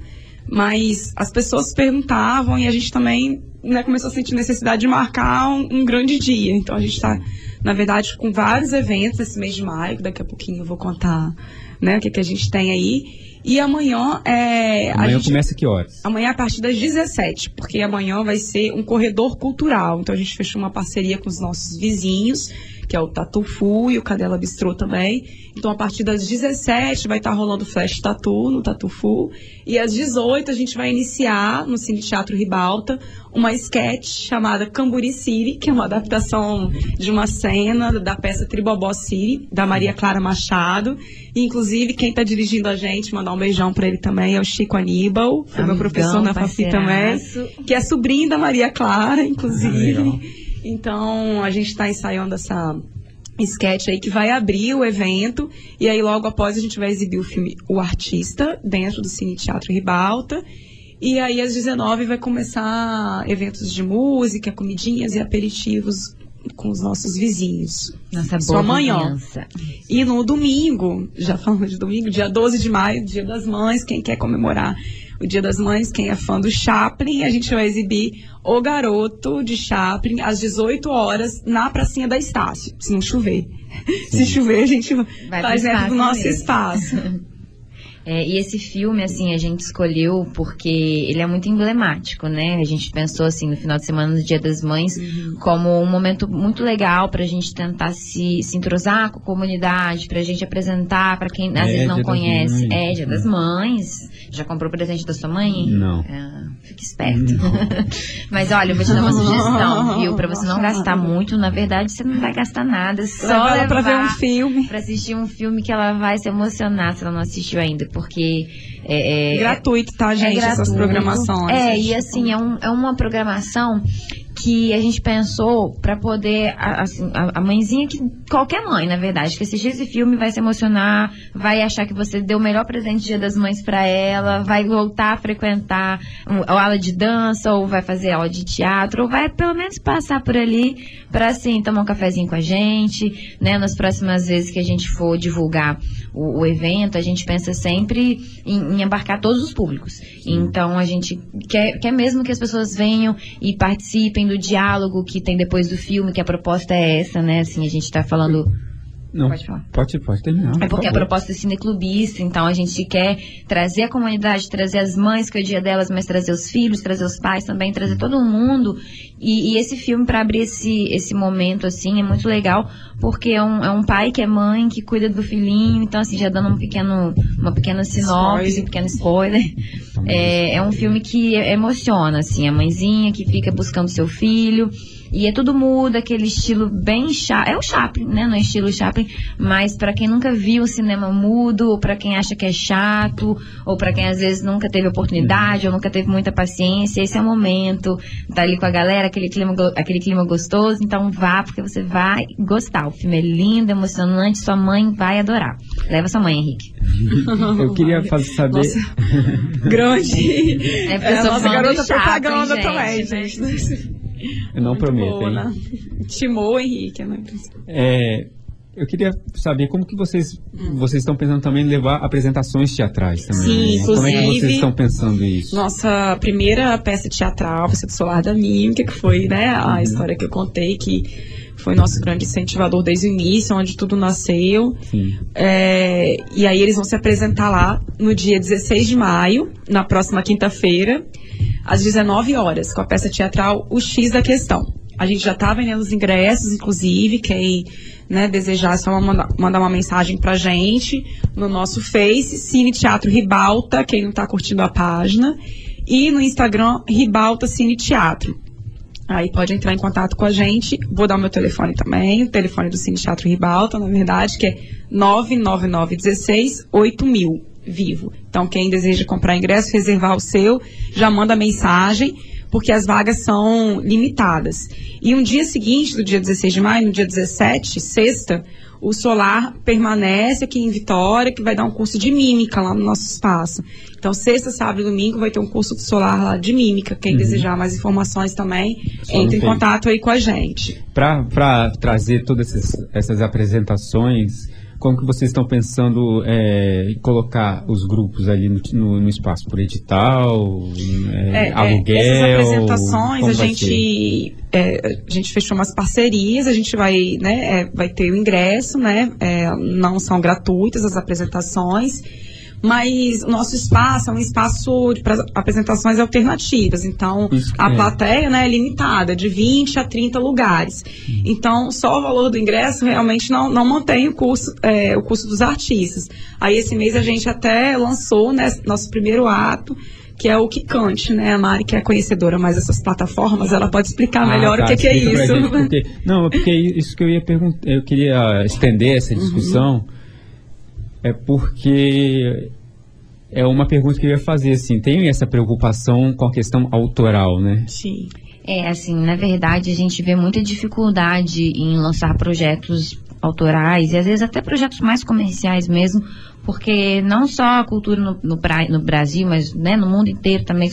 C: mas as pessoas perguntavam e a gente também né, começou a sentir necessidade de marcar um, um grande dia. Então a gente está, na verdade, com vários eventos esse mês de maio, que daqui a pouquinho eu vou contar né, o que, que a gente tem aí. E amanhã é. a
B: Amanhã
C: gente-
B: começa que horas?
C: Amanhã a partir das 17, porque amanhã vai ser um corredor cultural. Então a gente fechou uma parceria com os nossos vizinhos, que é o Tatu Fu e o Cadela Bistrô também. Então a partir das 17 vai estar rolando Flash Tatu no Tatu Fu. E às 18 a gente vai iniciar no Cine Teatro Ribalta uma sketch chamada Camburi City, que é uma adaptação de uma cena da peça Tribobó City, da Maria Clara Machado. E, inclusive, quem está dirigindo a gente, mandar um beijão para ele também, é o Chico Aníbal, foi meu
D: Amigão,
C: professor na Fafi também, que é sobrinho da Maria Clara, inclusive.
B: Ah.
C: Então, a gente está ensaiando essa sketch aí que vai abrir o evento e aí logo após a gente vai exibir o filme O Artista dentro do Cine Teatro Ribalta e aí às 19 vai começar eventos de música, comidinhas e aperitivos com os nossos vizinhos.
D: Nossa
C: Só
D: boa
C: amanhã. E no domingo, já falando de domingo, dia 12 de maio, dia das mães, quem quer comemorar o dia das mães, quem é fã do Chaplin, a gente vai exibir O Garoto de Chaplin às 18 horas na pracinha da Estácio, se não chover. Se chover, a gente
D: Vai
C: faz dentro do
D: espaço
C: nosso
D: mesmo.
C: espaço.
D: É, e esse filme, assim, a gente escolheu porque ele é muito emblemático, né? A gente pensou, assim, no final de semana, no Dia das Mães, uhum. como um momento muito legal pra gente tentar se, se entrosar com a comunidade, pra gente apresentar pra quem às é, vezes não conhece. É, Dia das Mães. Já comprou presente da sua mãe?
B: Não.
D: É, fique esperto. Mas olha, eu vou te dar uma sugestão, viu? Pra você não gastar muito, na verdade, você não vai gastar nada. Só levar
C: ela pra ver um filme.
D: Pra assistir um filme que ela vai se emocionar se ela não assistiu ainda porque
C: é, é gratuito, tá, é gente? É gratuito. Essas programações.
D: É, e assim, é, um, é uma programação que a gente pensou para poder, assim, a, mãezinha que, qualquer mãe, na verdade, que assistir esse filme vai se emocionar, vai achar que você deu o melhor presente de Dia das Mães para ela, vai voltar a frequentar a aula de dança, ou vai fazer aula de teatro, ou vai pelo menos passar por ali para, assim, tomar um cafezinho com a gente, né? Nas próximas vezes que a gente for divulgar o, o evento, a gente pensa sempre em, em embarcar todos os públicos. Então, a gente quer, quer mesmo que as pessoas venham e participem do diálogo que tem depois do filme, que a proposta é essa, né? Assim, a gente está falando
B: não, pode falar. Pode, pode terminar.
D: É porque por a proposta é cineclubista, então a gente quer trazer a comunidade, trazer as mães, que é o dia delas, mas trazer os filhos, trazer os pais também, trazer todo mundo. E, e esse filme, para abrir esse, esse momento, assim, é muito legal, porque é um, é um pai que é mãe, que cuida do filhinho, então, assim, já dando um pequeno, uma pequena sinopse, um pequeno spoiler. É, é um filme que emociona, assim, a mãezinha que fica buscando seu filho. E é tudo mudo, aquele estilo bem chato. É o Chaplin, né? Não é estilo Chaplin, mas para quem nunca viu o cinema mudo, ou para quem acha que é chato, ou para quem às vezes nunca teve oportunidade, ou nunca teve muita paciência, esse é o momento. Tá ali com a galera, aquele clima, aquele clima gostoso. Então vá, porque você vai gostar. O filme é lindo, emocionante, sua mãe vai adorar. Leva sua mãe, Henrique.
B: Eu queria fazer saber. Nossa,
C: grande.
D: É, é a nossa garota
C: propaganda gente, também, gente.
B: Eu não Muito prometo, boa,
C: hein? Né? Timou, Henrique, né?
B: É, eu queria saber como que vocês vocês estão pensando também em levar apresentações teatrais também.
C: Sim,
B: né? Como é que vocês estão pensando isso?
C: Nossa primeira peça teatral ser do Solar da Mímica, que foi né, a uhum. história que eu contei, que foi nosso grande incentivador desde o início, onde tudo nasceu. É, e aí eles vão se apresentar lá no dia 16 de maio, na próxima quinta-feira às 19 horas, com a peça teatral O X da Questão. A gente já está vendendo os ingressos, inclusive, quem né, desejar é só mandar, uma mensagem pra gente no nosso Face, Cine Teatro Ribalta, quem não está curtindo a página, e no Instagram, Ribalta Cine Teatro. Aí pode entrar em contato com a gente. Vou dar o meu telefone também, o telefone do Cine Teatro Ribalta, na verdade, que é 99916 8000 vivo. Então, quem deseja comprar ingresso, reservar o seu, já manda mensagem, porque as vagas são limitadas. E um dia seguinte, do dia 16 de maio, no dia 17, sexta, o Solar permanece aqui em Vitória, que vai dar um curso de mímica lá no nosso espaço. Então, sexta, sábado e domingo vai ter um curso do Solar lá de mímica. Quem uhum. desejar mais informações também, Só entre em contato aí com a gente.
B: Para trazer todas essas, essas apresentações como que vocês estão pensando é, em colocar os grupos ali no, no, no espaço? Por edital, é, é, é aluguel?
C: Essas apresentações, a gente, é, a gente fechou umas parcerias, a gente vai, né, é, vai ter o ingresso, né? não são gratuitas as apresentações mas o nosso espaço é um espaço de apresentações alternativas. Então, a é. plateia né, é limitada, de 20 a 30 lugares. Hum. Então, só o valor do ingresso realmente não, não mantém o custo, é, o custo dos artistas. Aí, esse mês, a gente até lançou né, nosso primeiro ato, que é o que cante, né? A Mari, que é conhecedora mais dessas plataformas, ela pode explicar ah, melhor tá, o que, que é isso.
B: Gente, porque, não, porque isso que eu ia perguntar, eu queria estender essa discussão. Uhum é porque é uma pergunta que eu ia fazer, assim, tem essa preocupação com a questão autoral, né?
C: Sim.
D: É, assim, na verdade, a gente vê muita dificuldade em lançar projetos autorais e às vezes até projetos mais comerciais mesmo, porque não só a cultura no, no, no Brasil, mas né, no mundo inteiro está meio,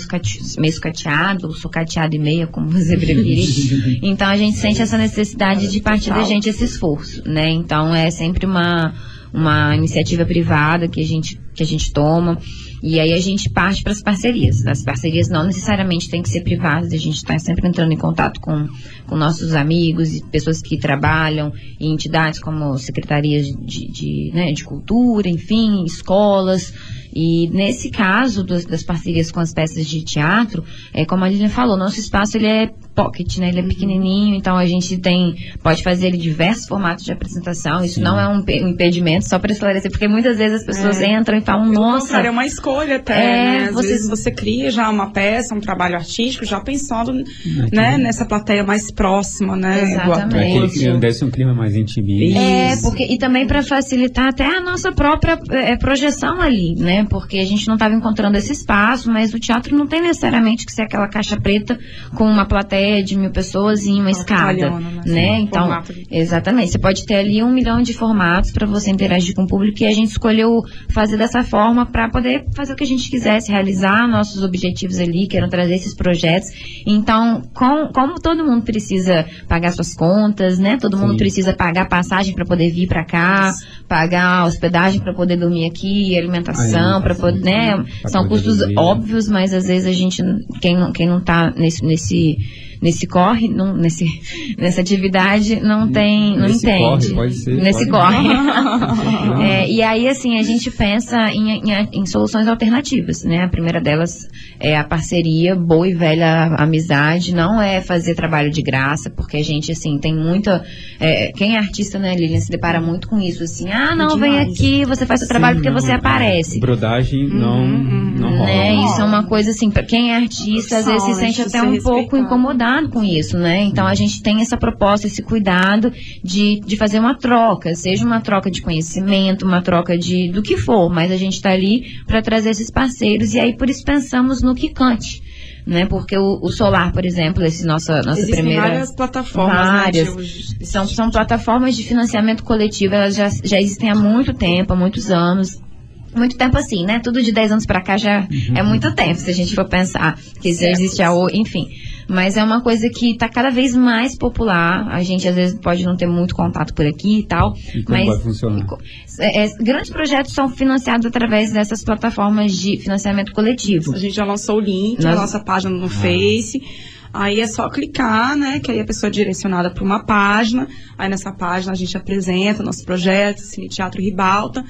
D: meio sucateado, sucateado e meia, como você preferir. então a gente sente essa necessidade de partir da gente esse esforço, né? Então é sempre uma uma iniciativa privada que a gente, que a gente toma. E aí a gente parte para as parcerias. As parcerias não necessariamente têm que ser privadas, a gente está sempre entrando em contato com, com nossos amigos e pessoas que trabalham em entidades como secretarias de, de, né, de cultura, enfim, escolas. E nesse caso dos, das parcerias com as peças de teatro, é como a Lilian falou, nosso espaço ele é pocket, né? Ele é pequenininho, então a gente tem pode fazer ele diversos formatos de apresentação. Isso
B: Sim.
D: não é um, um impedimento, só para esclarecer, porque muitas vezes as pessoas
C: É.
D: entram e falam, nossa,
C: é uma escolha até,
D: É,
C: né? Às
D: você-
C: vezes você cria já uma peça, um trabalho artístico, já pensando né, nessa plateia mais próxima, né? do
D: Exatamente.
B: É
C: ator.
B: aquele clima, deve ser um clima mais intimista.
D: É, porque, e também para facilitar até a nossa própria eh, projeção ali, né? Porque a gente não estava encontrando esse espaço, mas o teatro não tem necessariamente que ser aquela caixa preta com uma plateia de mil pessoas em uma escada,
C: né?
D: né? Então,
C: de-
D: exatamente. Você pode ter ali um milhão de formatos para você interagir com o público e a gente escolheu fazer dessa forma para poder fazer o que a gente quisesse, realizar nossos objetivos ali, que eram trazer esses projetos. Então, com- como todo mundo precisa pagar suas contas, né? Todo mundo
B: Sim.
D: precisa pagar passagem para poder vir para cá, pagar hospedagem para poder dormir aqui, alimentação para poder, né?
B: pra
D: São
B: poder
D: custos óbvios, mas às vezes a gente, quem não, quem não tá nesse, nesse, nesse corre, não, nesse, nessa atividade, não tem, não
B: Nesse
D: entende.
B: corre, pode ser,
D: Nesse
B: pode.
D: corre.
B: Não.
D: É, e aí, assim, a gente pensa em, em- em soluções alternativas, né? A primeira delas é a parceria, boa e velha amizade, não é fazer trabalho de graça, porque a gente, assim, tem muita... é, quem é artista, né, Lilian, se depara muito com isso, assim, ah, não, vem aqui, você faz seu trabalho porque
B: Sim,
D: você
B: não,
D: aparece.
B: Brodagem não, não rola.
D: Né? Isso é uma coisa assim, pra quem é artista, às vezes se sente até um pouco
C: respeitado.
D: Incomodado com isso, né? Então a gente tem essa proposta, esse cuidado de, de fazer uma troca, seja uma troca de conhecimento, uma troca de do que for, mas a gente está ali para trazer esses parceiros e aí por isso pensamos no que cante. Né? Porque o, o Solar, por exemplo, esse nossa, nossa
C: Existem
D: primeira.
C: várias plataformas,
D: Várias.
C: né?
D: São, são plataformas de financiamento coletivo, elas já, já existem há muito tempo, há muitos anos. Muito tempo assim, né? Tudo de 10 anos pra cá já é muito tempo, se a gente for pensar que já existe a o, enfim. Mas é uma coisa que tá cada vez mais popular. A gente às vezes pode não ter muito contato por aqui e tal.
B: E como
D: mas
B: vai funcionar?
D: é, é, grandes projetos são financiados através dessas plataformas de financiamento coletivo.
C: A gente já lançou o link na
D: Nós-
C: nossa página no Face. Aí é só clicar, né? Que aí a pessoa é direcionada para uma página. Aí nessa página a gente apresenta nosso projeto, Cine Teatro Ribalta.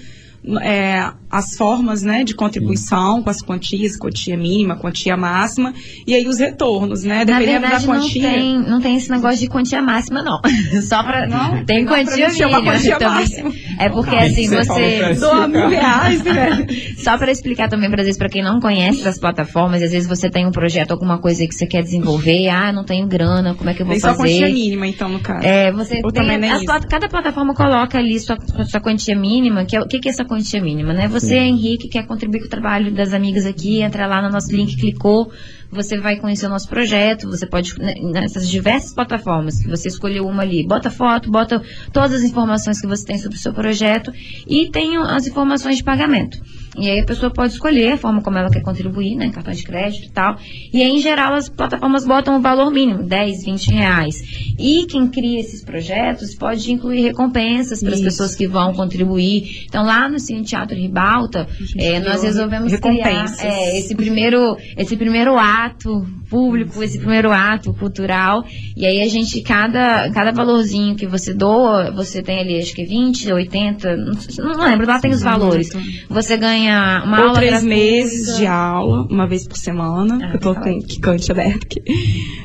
C: É, as formas né, de contribuição com as quantias, quantia mínima, quantia máxima, e aí os retornos, né?
D: Na
C: Dependendo
D: verdade,
C: da
D: não
C: quantia.
D: tem, não tem esse negócio de quantia máxima, não. Só pra.
C: Não?
D: tem
C: Não,
D: quantia mínima.
C: quantia
D: também.
C: máxima.
D: É porque assim,
B: ser
D: você.
C: Doa mil reais, né?
D: Só para explicar também, para às vezes, para quem não conhece as plataformas, às vezes você tem um projeto, alguma coisa que você quer desenvolver, ah, não tenho grana, como é que eu vou
C: Tem só quantia
D: fazer?
C: mínima, então, no caso.
D: É, você
C: Ou
D: tem, as plat- cada plataforma coloca ali sua, sua quantia mínima, que é, o que, que é essa quantia mínima, né? Você, Henrique, quer contribuir com o trabalho das amigas aqui, entra lá no nosso link, clicou, você vai conhecer o nosso projeto, você pode, né, nessas diversas plataformas, que você escolheu uma ali, bota foto, bota todas as informações que você tem sobre o seu projeto e tem as informações de pagamento. E aí a pessoa pode escolher a forma como ela quer contribuir, né? Cartão de crédito e tal. E aí, em geral, as plataformas botam o valor mínimo, 10, 20 reais. E quem cria esses projetos pode incluir recompensas para as pessoas que vão contribuir. Então, lá no Cine Teatro Ribalta, é, nós resolvemos criar
C: recompensas.
D: é, esse primeiro, esse primeiro ato público, esse primeiro ato cultural. E aí a gente, cada, cada valorzinho que você doa, você tem ali acho que 20, 80, não, não lembro, lá tem os valores. Você ganha uma
C: Ou
D: aula
C: três
D: gratuita.
C: meses de aula, uma vez por semana.
D: Ah,
C: eu tô
D: tá
C: com que cante aberto aqui.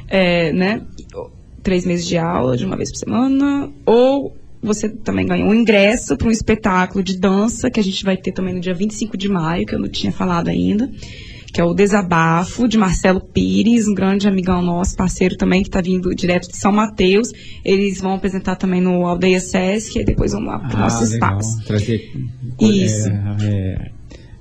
C: É, né? Três meses de aula de uma vez por semana. Ou você também ganha um ingresso para um espetáculo de dança que a gente vai ter também no dia 25 de maio, que eu não tinha falado ainda. Que é o Desabafo, de Marcelo Pires, um grande amigão nosso, parceiro também, que está vindo direto de São Mateus. Eles vão apresentar também no Aldeia Sesc e depois vão lá para o nosso
B: Ah, legal.
C: espaço.
B: Trazer
C: Isso.
B: é, é,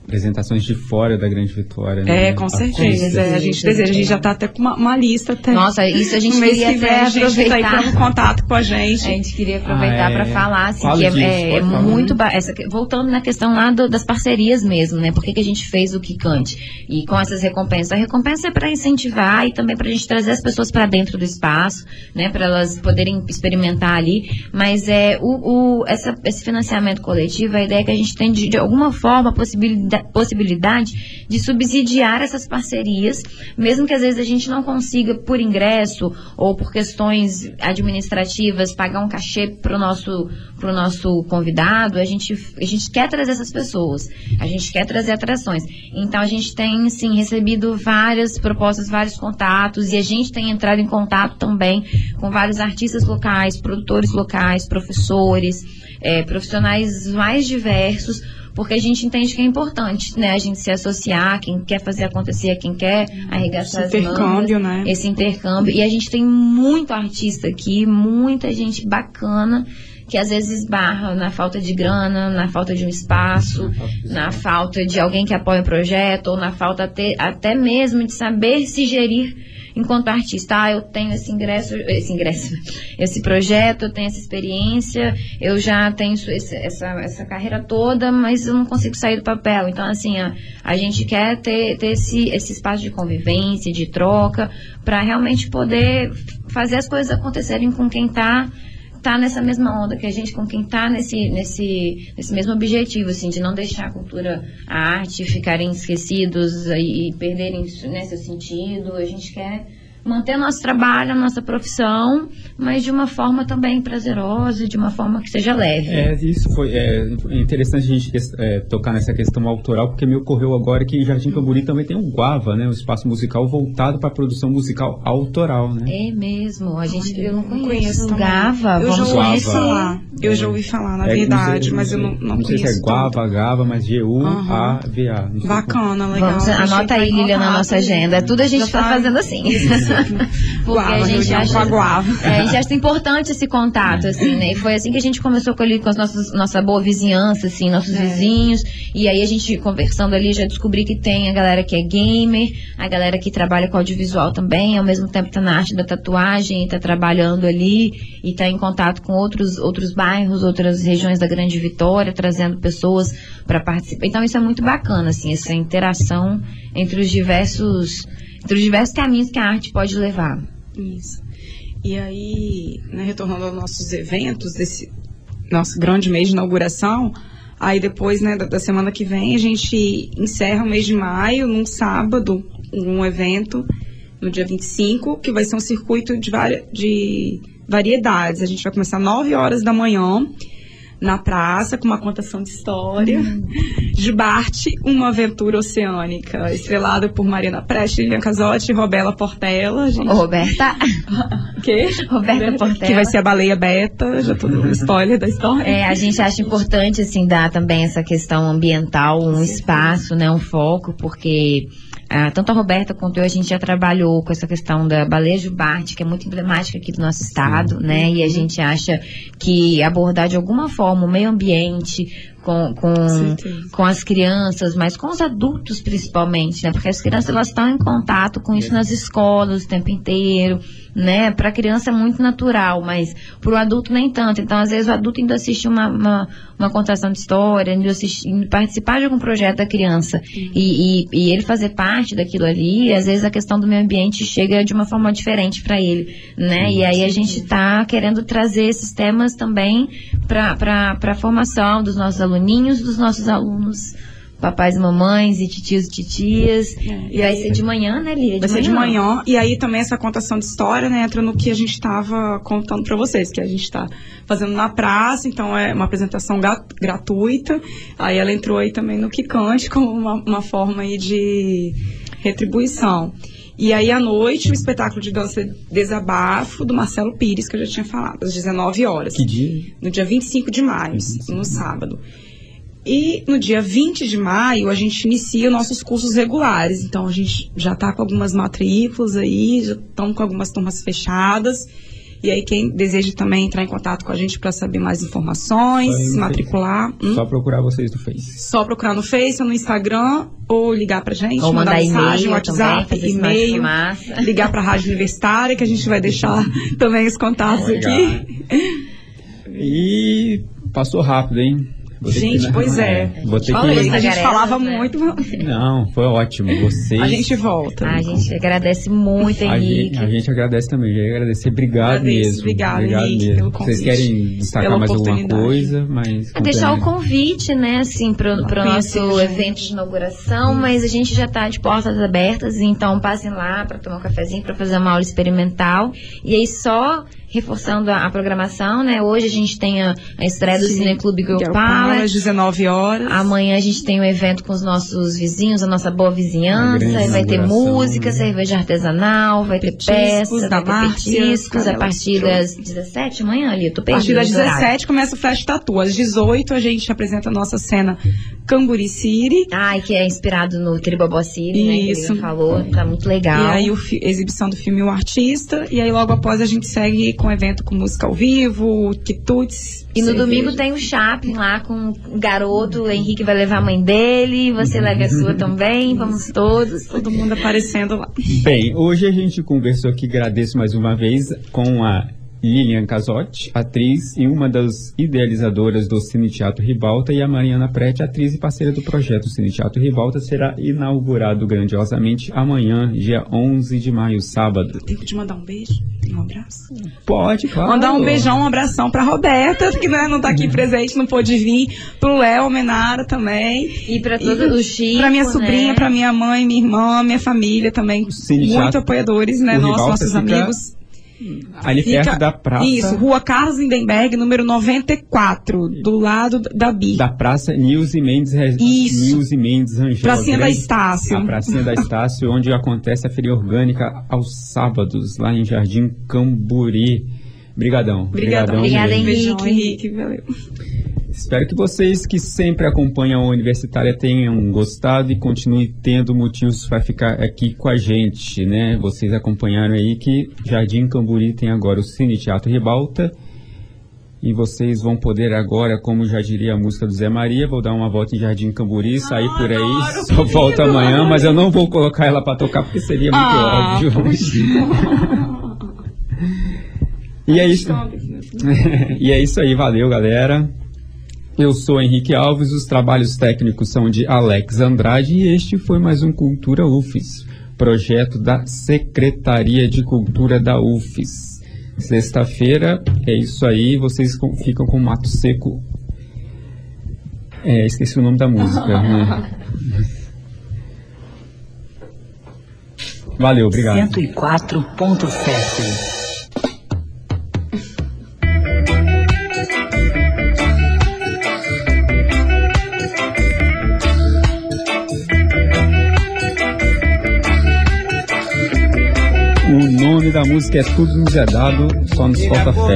B: apresentações de fora da Grande Vitória. né?
C: É, com certeza. É, a gente deseja, a gente já tá até com uma, uma lista até.
D: Nossa, isso a gente queria
C: que vem
D: até
C: a gente tá
D: aproveitar.
C: entrando em contato com a gente.
D: A gente queria aproveitar
B: Ah,
D: para
B: é.
D: falar assim,
B: Fala
D: que é,
B: disso,
D: é- é muito ba- essa, voltando na questão lá do- das parcerias mesmo, né? Por que, que a gente fez o Kikante? E com essas recompensas, a recompensa é para incentivar e também para a gente trazer as pessoas para dentro do espaço, né? Para elas poderem experimentar ali. Mas é o, o- essa- esse financiamento coletivo, a ideia é que a gente tem de, de alguma forma a possibilidade possibilidade, de subsidiar essas parcerias, mesmo que às vezes a gente não consiga, por ingresso ou por questões administrativas, pagar um cachê para o nosso, pro nosso convidado, a gente, a gente quer trazer essas pessoas, a gente quer trazer atrações. Então a gente tem, sim, recebido várias propostas, vários contatos, e a gente tem entrado em contato também com vários artistas locais, produtores locais, professores, é, profissionais mais diversos, porque a gente entende que é importante, né? A gente se associar, quem quer fazer acontecer, quem quer arregaçar
C: Esse
D: as
C: intercâmbio,
D: mangas,
C: né?
D: Esse intercâmbio. E a gente tem muito artista aqui, muita gente bacana que às vezes esbarra na falta de grana, na falta de um espaço, na falta de alguém que apoie o projeto, ou na falta até, até mesmo de saber se gerir enquanto artista. Ah, eu tenho esse ingresso, esse ingresso, esse projeto, eu tenho essa experiência, eu já tenho esse- essa, essa carreira toda, mas eu não consigo sair do papel. Então, assim, a, a gente quer ter, ter esse, esse espaço de convivência, de troca, para realmente poder fazer as coisas acontecerem com quem está tá nessa mesma onda que a gente, com quem tá nesse, nesse, nesse mesmo objetivo, assim, de não deixar a cultura, a arte ficarem esquecidos e, perderem né, seu sentido. A gente quer manter nosso trabalho, a nossa profissão, mas de uma forma também prazerosa, de uma forma que seja leve.
B: É, isso foi é, interessante a gente é, tocar nessa questão autoral, porque me ocorreu agora que Jardim Camburi também tem um Guava, né? Um espaço musical voltado para produção musical autoral, né?
D: É mesmo, a gente eu não conheço o. Gava,
C: Eu já
D: vamos
C: ouvi
B: Guava.
D: conhecer.
C: falar. Eu já ouvi falar, na
B: É,
C: verdade,
B: sei-
C: mas eu não, não,
B: não sei
C: conheço.
B: se é Guava, Gava, mas G-U-A-V-A.
C: Bacana, legal.
D: Vamos,
C: A gente
D: anota aí, Lilian, na nossa agenda. Tudo a gente está
C: tá-
D: fazendo assim. Porque a gente acha, é, a gente acha importante esse contato, assim, né? E foi assim que a gente começou com, ali, com as nossas, nossa boa vizinhança, assim, nossos
C: É.
D: vizinhos. E aí a gente conversando ali, já descobri que tem a galera que é gamer, a galera que trabalha com audiovisual também, ao mesmo tempo tá na arte da tatuagem, e tá trabalhando ali e tá em contato com outros, outros bairros, outras regiões da Grande Vitória, trazendo pessoas para participar. Então isso é muito bacana, assim, essa interação entre os diversos, entre os diversos caminhos que a arte pode levar.
C: Isso. E aí, né, retornando aos nossos eventos, desse nosso grande mês de inauguração, aí depois, né, da, da semana que vem, a gente encerra o mês de maio, num sábado, um evento, no dia 25, que vai ser um circuito de, vari, de variedades. A gente vai começar às 9 horas da manhã, na praça, com uma contação de história. De Bart, uma aventura oceânica, estrelada por Marina Preste, Lilian Casotti e Robela Portela. Gente,
D: Roberta,
C: quê?
D: Roberta Portela.
C: Que vai ser a baleia beta, já tô dando spoiler da história.
D: É, a gente acha importante, assim, dar também essa questão ambiental, um espaço, né, um foco, porque ah, tanto a Roberta quanto eu, a gente já trabalhou com essa questão da baleia jubarte, que é muito emblemática aqui do nosso estado, né, e a gente acha que abordar de alguma forma o meio ambiente, com, com,
C: certeza.
D: com as crianças, mas com os adultos principalmente, né? Porque as crianças elas estão em contato com isso nas escolas o tempo inteiro, né? Para a criança é muito natural, mas para o adulto nem tanto. Então, às vezes o adulto ainda assiste uma, uma, uma contação de história, ainda assiste, ainda participar de algum projeto da criança e, e, e ele fazer parte daquilo ali, às vezes a questão do meio ambiente chega de uma forma diferente para ele, né? E aí a gente está querendo trazer esses temas também para a formação dos nossos aluninhos, dos nossos alunos, papais e mamães, e titios e titias. E vai ser de manhã, né, Lia?
C: Vai ser de manhã. E aí também essa contação de história, né, entra no que a gente estava contando para vocês, que a gente está fazendo na praça, então é uma apresentação gratuita. Aí ela entrou aí também no Kikante como uma, uma forma aí de retribuição. E aí à noite o espetáculo de dança Desabafo do Marcelo Pires, que eu já tinha falado, às 19 horas.
B: Que dia?
C: no dia 25 de maio, no sábado. E no dia 20 de maio a gente inicia nossos cursos regulares. Então a gente já está com algumas matrículas aí, já estão com algumas turmas fechadas. E aí quem deseja também entrar em contato com a gente para saber mais informações, se matricular, hum?
B: Só procurar vocês no Face.
C: só procurar no Face ou no Instagram ou ligar pra gente,
D: Ou mandar
C: mensagem,
D: e-mail
C: WhatsApp, e-mail, ligar para a Rádio Universitária que a gente vai deixar também os contatos
B: Legal.
C: aqui.
B: E passou rápido, hein? Vou
C: Gente,
B: que-
C: pois é.
B: Vou ter
C: Falei,
B: que...
C: a gente falava
D: né?
C: muito.
B: Não, foi ótimo. Vocês...
C: A gente volta.
D: A gente agradece muito,
B: A
D: Henrique.
B: gente, a gente agradece também, ia agradecer. Obrigado
C: Agradeço,
B: mesmo.
C: obrigada, Henrique,
B: mesmo.
C: pelo
B: Vocês
C: convite,
B: querem destacar mais alguma coisa? Mas
D: É deixar o convite, né, assim, pro, pro nosso
C: gente.
D: evento de inauguração, mas a gente já tá de portas abertas, então passem lá para tomar um cafezinho, para fazer uma aula experimental. E aí só reforçando a, a programação, né, hoje a gente tem a, a estreia do
C: Sim.
D: Cineclube Girl
C: Girl
D: Power.
C: Power, às 19 horas.
D: Amanhã a gente tem um evento com os nossos vizinhos, a nossa boa vizinhança, vai ter música,
B: né?
D: cerveja artesanal, vai ter
C: Petiscos
D: peça,
C: da
D: vai ter petiscos a partir das 17 amanhã ali, eu tô
C: A partir
D: perdida.
C: das
D: no horário.
C: 17 começa o Flash Tatu. Às 18 a gente apresenta a nossa cena Camburi City.
D: Ai, que é inspirado no Tribobó City, né? Que
C: Isso.
D: ele falou, tá muito legal.
C: E aí o fi- exibição do filme O Artista. E aí logo após a gente segue com o evento com música ao vivo, quitutes.
D: E no
C: cerveja.
D: domingo tem o shopping lá com o garoto, o Henrique vai levar a mãe dele, você leva a sua também, vamos todos.
C: Todo mundo aparecendo lá.
B: Bem, hoje a gente conversou aqui, agradeço mais uma vez, com a Lilian Casotti, atriz e uma das idealizadoras do Cine Teatro Ribalta, e a Mariana Prete, atriz e parceira do projeto Cine Teatro Ribalta, será inaugurado grandiosamente amanhã, dia 11 de maio, sábado.
C: Tempo de mandar um beijo, um abraço.
B: Pode, claro.
C: Mandar um beijão, um abração pra Roberta, que né, não tá aqui presente, não pôde vir. Pro Léo Menara também.
D: E pra todo o Chico,
C: Pra minha
D: né?
C: sobrinha, pra minha mãe, minha irmã, minha família também.
B: Cine
C: Muito
B: Teatro,
C: apoiadores, né? nossos
B: fica
C: amigos.
B: Ali
C: Fica-
B: perto da praça.
C: Isso, Rua Carlos Lindenberg, número 94, do lado da BI.
B: Da praça Nilce Mendes,
C: Isso.
B: Nilce Mendes Rangel.
C: Pracinha da
B: grande-
C: Estácio.
B: A pracinha da Estácio, onde acontece a feria orgânica aos sábados, lá em Jardim Camburi. Brigadão.
C: Obrigadão.
D: Obrigada. Henrique.
C: Beijão, Henrique. Valeu.
B: Espero que vocês que sempre acompanham a Universitária tenham gostado e continuem tendo motivos para ficar aqui com a gente, né? Vocês acompanharam aí que Jardim Camburi tem agora o Cine Teatro Ribalta e vocês vão poder agora, como já diria a música do Zé Maria, vou dar uma volta em Jardim Camburi, sair por aí, só volta amanhã, mas eu não vou colocar ela para tocar porque seria muito
C: Ah,
B: óbvio. e é isso. e é isso aí, valeu galera. Eu sou Henrique Alves, os trabalhos técnicos são de Alex Andrade e este foi mais um Cultura UFES, projeto da Secretaria de Cultura da UFES. Sexta-feira é isso aí, vocês com- ficam com Mato Seco. É, esqueci o nome da música. né? Valeu, obrigado.
E: 104.7.
B: música é Tudo Nos É Dado, Só Nos Falta Fé.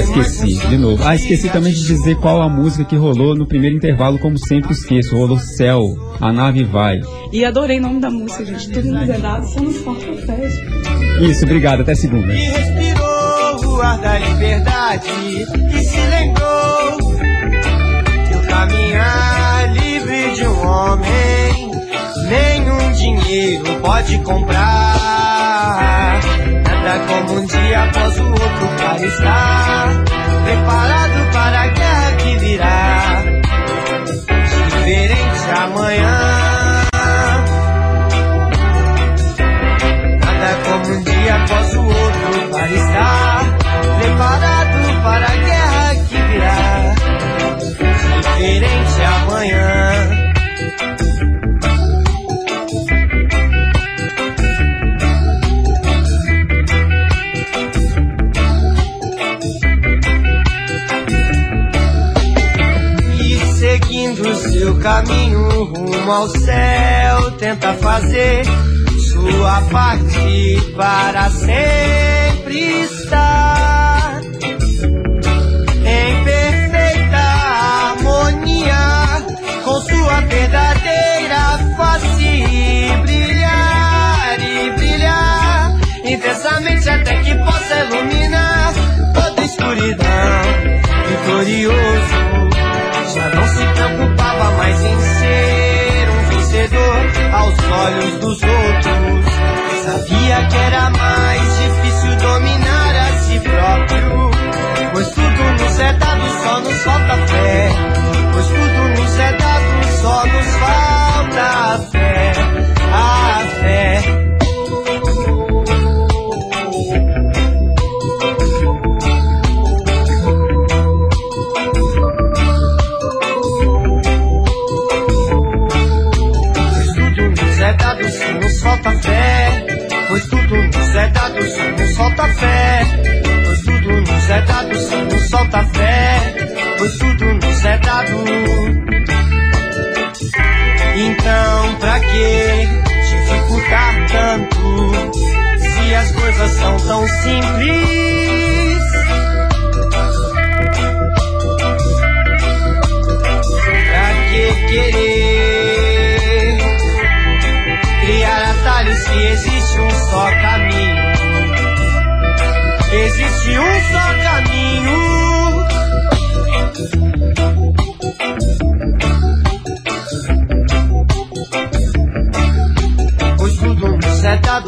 B: Esqueci, de novo. Ah, esqueci também de dizer qual a música que rolou no primeiro intervalo, como sempre esqueço. Rolou Céu, A Nave Vai.
C: E adorei o nome da música, gente. Tudo nos é dado, só nos falta fé.
B: Isso, obrigado, até segunda.
F: E respirou o ar da liberdade e se lembrou que o caminhar livre de um homem nenhum dinheiro pode comprar. Nada como um dia após o outro para estar preparado para a guerra que virá. Diferente amanhã. Nada como um dia após o outro para estar preparado para a guerra que virá. Diferente amanhã. Rumo ao céu, tenta fazer sua parte para sempre estar em perfeita harmonia com sua verdadeira face brilhar e brilhar intensamente até que possa iluminar toda escuridão. Vitorioso já não se preocupava mais em ser aos olhos dos outros. Sabia que era mais difícil dominar a si próprio. Pois tudo nos é dado, só nos falta solta fé, pois tudo nos é dado. Então, pra que dificultar tanto? Se as coisas são tão simples. Pra que querer criar atalhos se existe um só caminho? Existe um só caminho.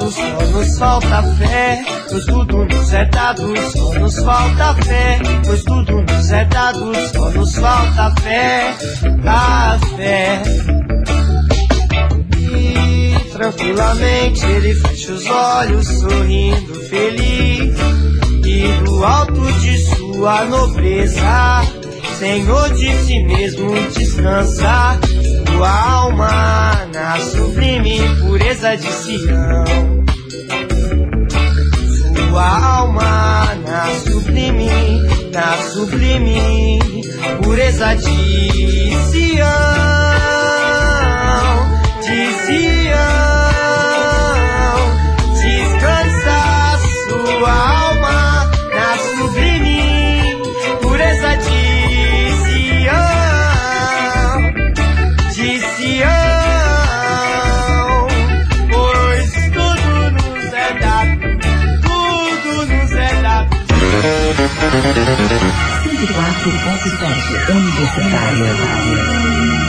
F: Dado, só nos falta fé. Pois tudo nos é dado, só nos falta fé. Pois tudo nos é dado, só nos falta fé. A fé. E tranquilamente ele fecha os olhos, sorrindo feliz. E do alto de sua nobreza, Senhor de si mesmo descansa. Tua alma na sublime pureza de Sião. Sua alma na sublime, na sublime pureza de Sião. De Sião.
E: 104.7 Universitária.